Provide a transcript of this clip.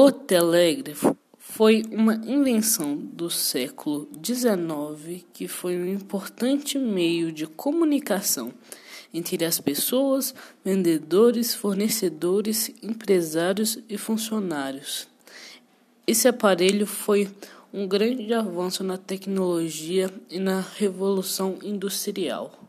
O telégrafo foi uma invenção do século XIX que foi um importante meio de comunicação entre as pessoas, vendedores, fornecedores, empresários e funcionários. Esse aparelho foi um grande avanço na tecnologia e na revolução industrial.